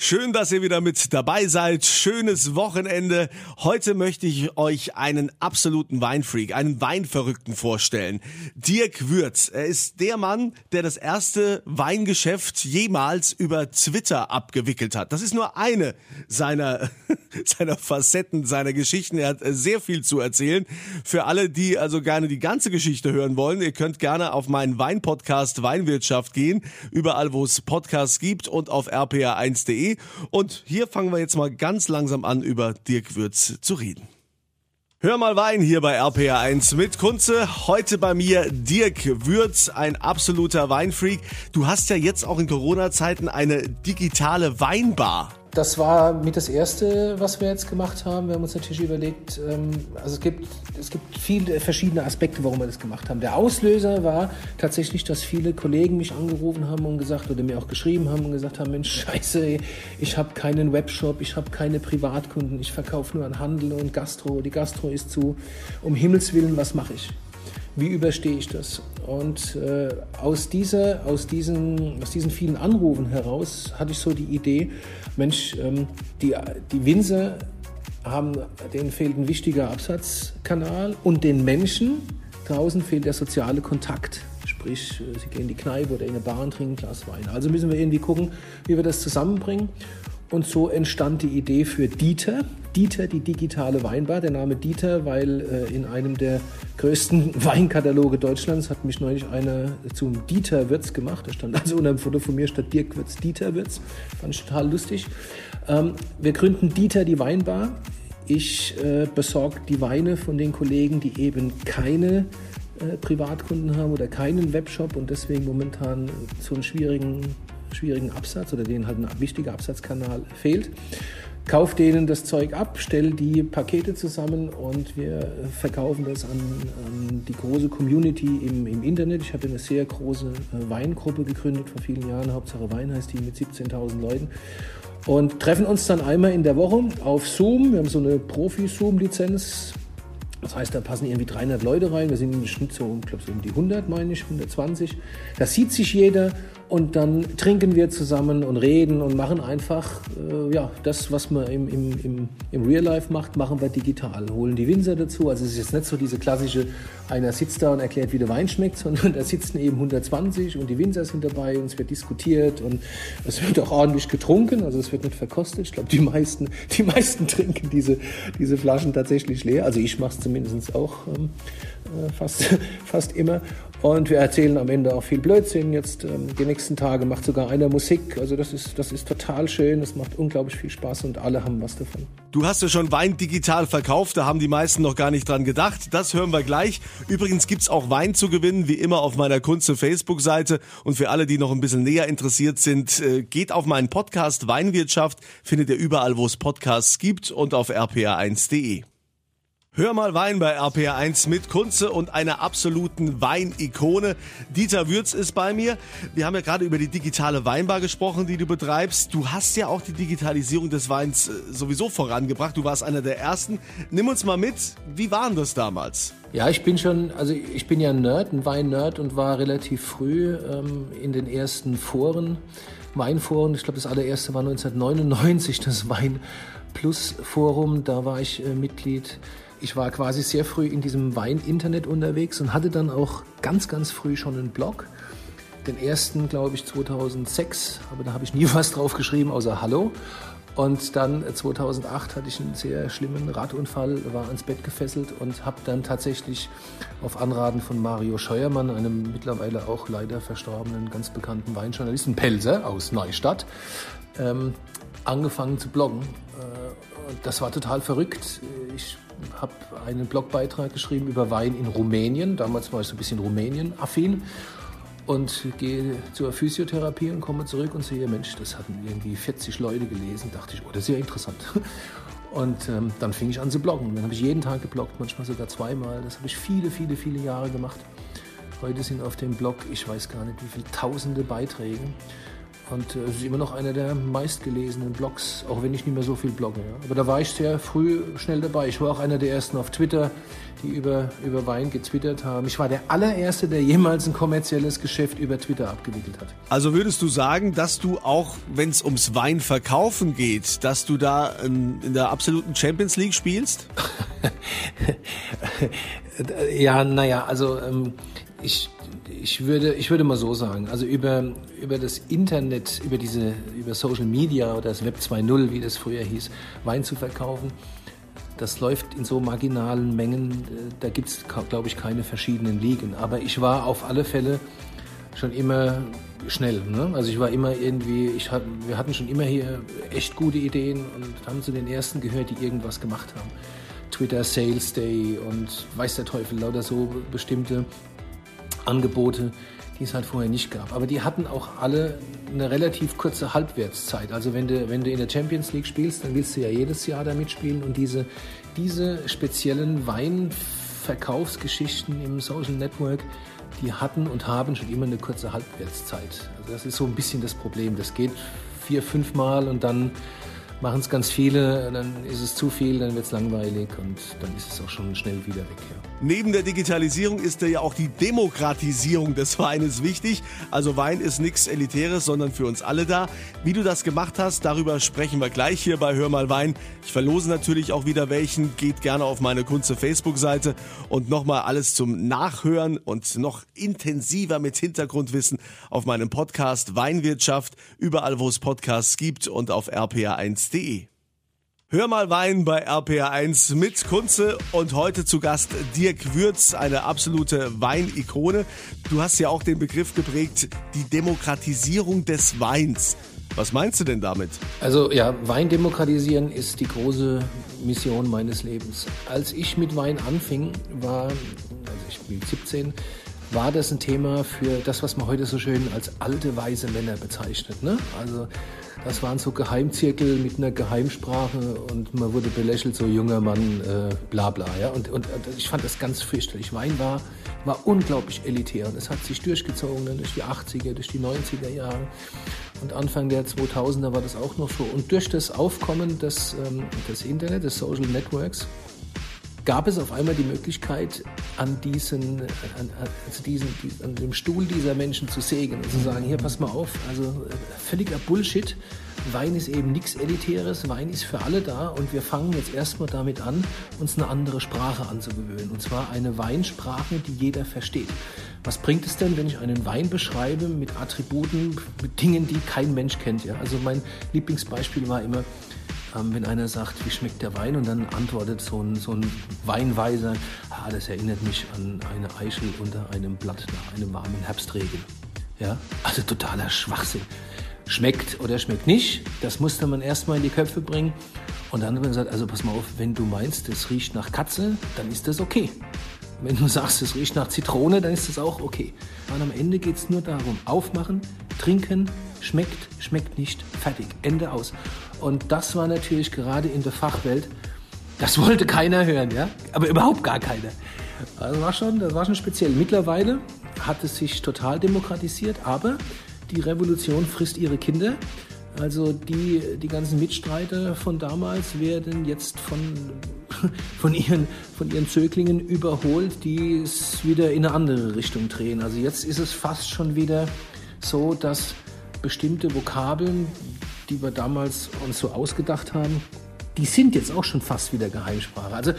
Schön, dass ihr wieder mit dabei seid. Schönes Wochenende. Heute möchte ich euch einen absoluten Weinfreak, einen Weinverrückten vorstellen. Dirk Würz. Er ist der Mann, der das erste Weingeschäft jemals über Twitter abgewickelt hat. Das ist nur eine seiner, seiner Facetten, seiner Geschichten. Er hat sehr viel zu erzählen. Für alle, die also gerne die ganze Geschichte hören wollen, ihr könnt gerne auf meinen Weinpodcast Weinwirtschaft gehen. Überall, wo es Podcasts gibt und auf rpa1.de und hier fangen wir jetzt mal ganz langsam an, über Dirk Würz zu reden. Hör mal Wein hier bei RPR1 mit Kunze. Heute bei mir Dirk Würz, ein absoluter Weinfreak. Du hast ja jetzt auch in Corona-Zeiten eine digitale Weinbar das war mit das Erste, was wir jetzt gemacht haben. Wir haben uns natürlich überlegt, ähm, also es gibt, es gibt viele verschiedene Aspekte, warum wir das gemacht haben. Der Auslöser war tatsächlich, dass viele Kollegen mich angerufen haben und gesagt oder mir auch geschrieben haben und gesagt haben, Mensch, scheiße, ich habe keinen Webshop, ich habe keine Privatkunden, ich verkaufe nur an Handel und Gastro, die Gastro ist zu, um Himmels Willen, was mache ich? Wie überstehe ich das? Und äh, aus, dieser, aus, diesen, aus diesen vielen Anrufen heraus hatte ich so die Idee, Mensch, ähm, die, die Winzer haben, denen fehlt ein wichtiger Absatzkanal und den Menschen draußen fehlt der soziale Kontakt. Sprich, äh, sie gehen in die Kneipe oder in eine Bar und trinken ein Glas Wein. Also müssen wir irgendwie gucken, wie wir das zusammenbringen. Und so entstand die Idee für Dieter. Dieter, die digitale Weinbar. Der Name Dieter, weil äh, in einem der größten Weinkataloge Deutschlands hat mich neulich einer zum Dieter Wirz gemacht. Da stand also unter dem Foto von mir statt Dirk Wirz Dieter Wirz. Fand ich total lustig. Ähm, wir gründen Dieter die Weinbar. Ich äh, besorge die Weine von den Kollegen, die eben keine äh, Privatkunden haben oder keinen Webshop und deswegen momentan so einen schwierigen schwierigen Absatz oder denen halt ein wichtiger Absatzkanal fehlt. Kauf denen das Zeug ab, stell die Pakete zusammen und wir verkaufen das an, an die große Community im, im Internet. Ich habe eine sehr große äh, Weingruppe gegründet vor vielen Jahren, Hauptsache Wein heißt die mit 17.000 Leuten und treffen uns dann einmal in der Woche auf Zoom. Wir haben so eine Profi-Zoom-Lizenz. Das heißt, da passen irgendwie 300 Leute rein. Wir sind im Schnitt so, ich glaube, so um die 100, meine ich, 120. Da sieht sich jeder und dann trinken wir zusammen und reden und machen einfach äh, ja, das, was man im, im, im, im Real Life macht, machen wir digital. Holen die Winzer dazu. Also es ist jetzt nicht so diese klassische, einer sitzt da und erklärt, wie der Wein schmeckt, sondern da sitzen eben 120 und die Winzer sind dabei und es wird diskutiert und es wird auch ordentlich getrunken. Also es wird nicht verkostet. Ich glaube, die meisten, die meisten trinken diese, diese Flaschen tatsächlich leer. Also ich mache es zumindest auch ähm, äh, fast, fast immer. Und wir erzählen am Ende auch viel Blödsinn. Jetzt ähm, die nächsten Tage macht sogar einer Musik. Also das ist, das ist total schön. Es macht unglaublich viel Spaß und alle haben was davon. Du hast ja schon Wein digital verkauft. Da haben die meisten noch gar nicht dran gedacht. Das hören wir gleich. Übrigens gibt's auch Wein zu gewinnen, wie immer auf meiner Kunze Facebook-Seite. Und für alle, die noch ein bisschen näher interessiert sind, äh, geht auf meinen Podcast Weinwirtschaft. Findet ihr überall, wo es Podcasts gibt und auf rpa1.de. Hör mal Wein bei RPR1 mit Kunze und einer absoluten Weinikone. Dieter Würz ist bei mir. Wir haben ja gerade über die digitale Weinbar gesprochen, die du betreibst. Du hast ja auch die Digitalisierung des Weins äh, sowieso vorangebracht. Du warst einer der ersten. Nimm uns mal mit. Wie waren das damals? Ja, ich bin schon, also ich bin ja ein Nerd, ein Wein-Nerd und war relativ früh ähm, in den ersten Foren, Weinforen. Ich glaube, das allererste war 1999, das Wein Plus Forum. Da war ich äh, Mitglied ich war quasi sehr früh in diesem Wein-Internet unterwegs und hatte dann auch ganz, ganz früh schon einen Blog. Den ersten, glaube ich, 2006, aber da habe ich nie was drauf geschrieben, außer Hallo. Und dann 2008 hatte ich einen sehr schlimmen Radunfall, war ans Bett gefesselt und habe dann tatsächlich auf Anraten von Mario Scheuermann, einem mittlerweile auch leider verstorbenen, ganz bekannten Weinjournalisten, Pelzer aus Neustadt, ähm, angefangen zu bloggen. Äh, das war total verrückt. Ich habe einen Blogbeitrag geschrieben über Wein in Rumänien. Damals war ich so ein bisschen Rumänien-affin und gehe zur Physiotherapie und komme zurück und sehe, Mensch, das hatten irgendwie 40 Leute gelesen. Dachte ich, oh, das ist ja interessant. Und ähm, dann fing ich an zu bloggen. Dann habe ich jeden Tag gebloggt, manchmal sogar zweimal. Das habe ich viele, viele, viele Jahre gemacht. Heute sind auf dem Blog, ich weiß gar nicht, wie viele tausende Beiträge. Und äh, es ist immer noch einer der meistgelesenen Blogs, auch wenn ich nicht mehr so viel blogge. Ja. Aber da war ich sehr früh schnell dabei. Ich war auch einer der ersten auf Twitter, die über, über Wein getwittert haben. Ich war der allererste, der jemals ein kommerzielles Geschäft über Twitter abgewickelt hat. Also würdest du sagen, dass du auch, wenn es ums Weinverkaufen geht, dass du da in, in der absoluten Champions League spielst? ja, naja, also ähm, ich ich würde, ich würde mal so sagen, also über, über das Internet, über diese, über Social Media oder das Web 2.0, wie das früher hieß, Wein zu verkaufen, das läuft in so marginalen Mengen, äh, da gibt es, glaube ich, keine verschiedenen Ligen. Aber ich war auf alle Fälle schon immer schnell. Ne? Also ich war immer irgendwie, ich wir hatten schon immer hier echt gute Ideen und haben zu den ersten gehört, die irgendwas gemacht haben. Twitter Sales Day und weiß der Teufel, lauter so bestimmte Angebote, die es halt vorher nicht gab. Aber die hatten auch alle eine relativ kurze Halbwertszeit. Also wenn du, wenn du in der Champions League spielst, dann willst du ja jedes Jahr da mitspielen und diese, diese speziellen Weinverkaufsgeschichten im Social Network, die hatten und haben schon immer eine kurze Halbwertszeit. Also das ist so ein bisschen das Problem. Das geht vier, fünf Mal und dann machen es ganz viele, dann ist es zu viel, dann wird es langweilig und dann ist es auch schon schnell wieder weg. Ja. Neben der Digitalisierung ist ja auch die Demokratisierung des Weines wichtig. Also Wein ist nichts Elitäres, sondern für uns alle da. Wie du das gemacht hast, darüber sprechen wir gleich hier bei Hör mal Wein. Ich verlose natürlich auch wieder welchen. Geht gerne auf meine Kunze Facebook-Seite und nochmal alles zum Nachhören und noch intensiver mit Hintergrundwissen auf meinem Podcast Weinwirtschaft, überall wo es Podcasts gibt und auf rpa1 1.de. Hör mal Wein bei RPR1 mit Kunze und heute zu Gast Dirk Würz, eine absolute Weinikone. Du hast ja auch den Begriff geprägt, die Demokratisierung des Weins. Was meinst du denn damit? Also ja, Wein demokratisieren ist die große Mission meines Lebens. Als ich mit Wein anfing, war, also ich bin 17, war das ein Thema für das, was man heute so schön als alte weise Männer bezeichnet. Ne? Also das waren so Geheimzirkel mit einer Geheimsprache und man wurde belächelt, so junger Mann, äh, bla bla. Ja? Und, und, ich fand das ganz fürchterlich. Wein war, war unglaublich elitär und es hat sich durchgezogen durch die 80er, durch die 90er Jahre und Anfang der 2000er war das auch noch so. Und durch das Aufkommen des, ähm, des Internet, des Social Networks, gab es auf einmal die Möglichkeit, an, diesen, an, also diesen, an dem Stuhl dieser Menschen zu sägen und zu sagen, hier, pass mal auf, also äh, völliger Bullshit. Wein ist eben nichts Elitäres, Wein ist für alle da und wir fangen jetzt erstmal damit an, uns eine andere Sprache anzugewöhnen. Und zwar eine Weinsprache, die jeder versteht. Was bringt es denn, wenn ich einen Wein beschreibe mit Attributen, mit Dingen, die kein Mensch kennt? Ja? Also mein Lieblingsbeispiel war immer, wenn einer sagt, wie schmeckt der Wein und dann antwortet so ein, so ein Weinweiser, ah, das erinnert mich an eine Eichel unter einem Blatt nach einem warmen Herbstregen. Ja, also totaler Schwachsinn. Schmeckt oder schmeckt nicht, das musste man erstmal in die Köpfe bringen. Und dann hat man gesagt, also pass mal auf, wenn du meinst, es riecht nach Katze, dann ist das okay. Wenn du sagst, es riecht nach Zitrone, dann ist das auch okay. Und am Ende geht es nur darum, aufmachen, trinken, schmeckt, schmeckt nicht, fertig, Ende aus. Und das war natürlich gerade in der Fachwelt, das wollte keiner hören, ja, aber überhaupt gar keiner. Also war schon, das war schon speziell. Mittlerweile hat es sich total demokratisiert, aber die Revolution frisst ihre Kinder. Also die, die ganzen Mitstreiter von damals werden jetzt von, von, ihren, von ihren Zöglingen überholt, die es wieder in eine andere Richtung drehen. Also jetzt ist es fast schon wieder so, dass bestimmte Vokabeln, die wir damals uns so ausgedacht haben, die sind jetzt auch schon fast wieder Geheimsprache. Also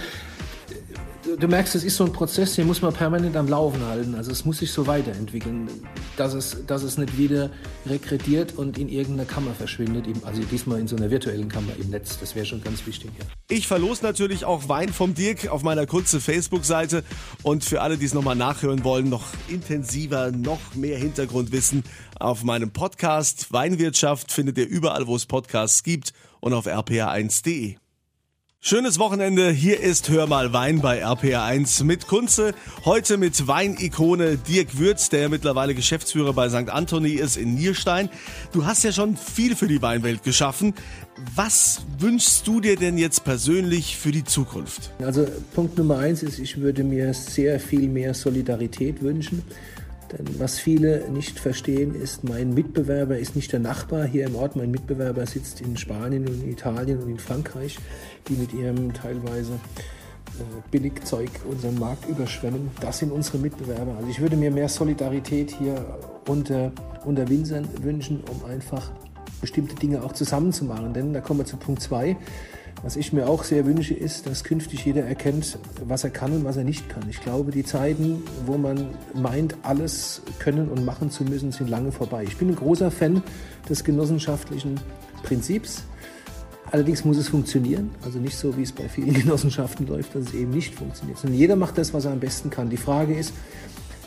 du merkst, es ist so ein Prozess, den muss man permanent am Laufen halten. Also es muss sich so weiterentwickeln, dass es, dass es nicht wieder rekrediert und in irgendeiner Kammer verschwindet. Also diesmal in so einer virtuellen Kammer im Netz. Das wäre schon ganz wichtig. Ja. Ich verlose natürlich auch Wein vom Dirk auf meiner kurzen Facebook-Seite. Und für alle, die es nochmal nachhören wollen, noch intensiver, noch mehr Hintergrundwissen auf meinem Podcast Weinwirtschaft findet ihr überall, wo es Podcasts gibt und auf rpa1.de. Schönes Wochenende. Hier ist Hör mal Wein bei RPR1 mit Kunze. Heute mit Weinikone Dirk Würz, der mittlerweile Geschäftsführer bei St. Anthony ist in Nierstein. Du hast ja schon viel für die Weinwelt geschaffen. Was wünschst du dir denn jetzt persönlich für die Zukunft? Also Punkt Nummer eins ist, ich würde mir sehr viel mehr Solidarität wünschen. Denn was viele nicht verstehen, ist, mein Mitbewerber ist nicht der Nachbar hier im Ort. Mein Mitbewerber sitzt in Spanien und in Italien und in Frankreich, die mit ihrem teilweise äh, Billigzeug unseren Markt überschwemmen. Das sind unsere Mitbewerber. Also ich würde mir mehr Solidarität hier unter, unter Winzern wünschen, um einfach bestimmte Dinge auch zusammenzumachen. Denn da kommen wir zu Punkt 2. Was ich mir auch sehr wünsche, ist, dass künftig jeder erkennt, was er kann und was er nicht kann. Ich glaube, die Zeiten, wo man meint, alles können und machen zu müssen, sind lange vorbei. Ich bin ein großer Fan des genossenschaftlichen Prinzips. Allerdings muss es funktionieren. Also nicht so, wie es bei vielen Genossenschaften läuft, dass es eben nicht funktioniert. Sondern jeder macht das, was er am besten kann. Die Frage ist,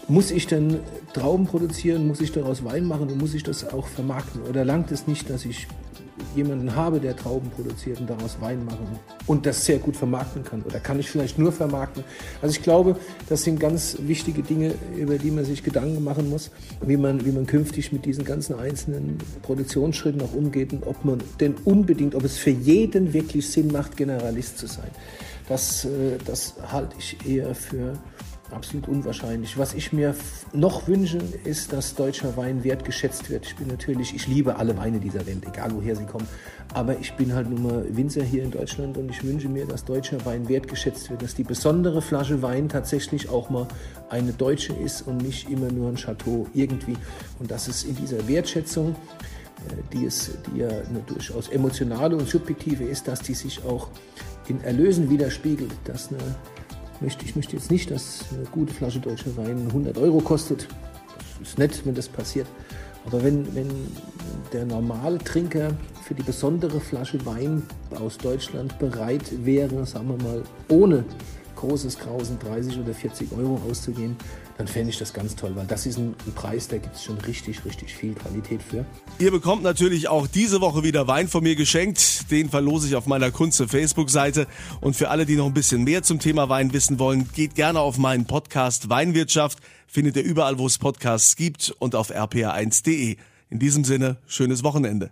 muss ich denn Trauben produzieren, muss ich daraus Wein machen und muss ich das auch vermarkten? Oder langt es nicht, dass ich jemanden habe, der Trauben produziert und daraus Wein machen und das sehr gut vermarkten kann? Oder kann ich vielleicht nur vermarkten? Also ich glaube, das sind ganz wichtige Dinge, über die man sich Gedanken machen muss, wie man, wie man künftig mit diesen ganzen einzelnen Produktionsschritten auch umgeht und ob man denn unbedingt, ob es für jeden wirklich Sinn macht, Generalist zu sein. Das, äh, das halte ich eher für absolut unwahrscheinlich. Was ich mir noch wünsche, ist, dass deutscher Wein wertgeschätzt wird. Ich bin natürlich, ich liebe alle Weine dieser Welt, egal woher sie kommen. Aber ich bin halt nun mal Winzer hier in Deutschland und ich wünsche mir, dass deutscher Wein wertgeschätzt wird, dass die besondere Flasche Wein tatsächlich auch mal eine deutsche ist und nicht immer nur ein Chateau irgendwie. Und dass es in dieser Wertschätzung äh, die, es, die ja eine durchaus emotionale und subjektive ist, dass die sich auch in Erlösen widerspiegelt, dass eine möchte, ich möchte jetzt nicht, dass eine gute Flasche deutscher Wein 100 Euro kostet. Das ist nett, wenn das passiert. Aber wenn, wenn der normale Trinker für die besondere Flasche Wein aus Deutschland bereit wäre, sagen wir mal, ohne großes Grausen 30 oder 40 Euro auszugeben, dann fände ich das ganz toll, weil das ist ein, ein Preis, da gibt es schon richtig, richtig viel Qualität für. Ihr bekommt natürlich auch diese Woche wieder Wein von mir geschenkt. Den verlose ich auf meiner Kunze Facebook-Seite. Und für alle, die noch ein bisschen mehr zum Thema Wein wissen wollen, geht gerne auf meinen Podcast Weinwirtschaft. Findet ihr überall, wo es Podcasts gibt und auf rpa1.de. In diesem Sinne, schönes Wochenende.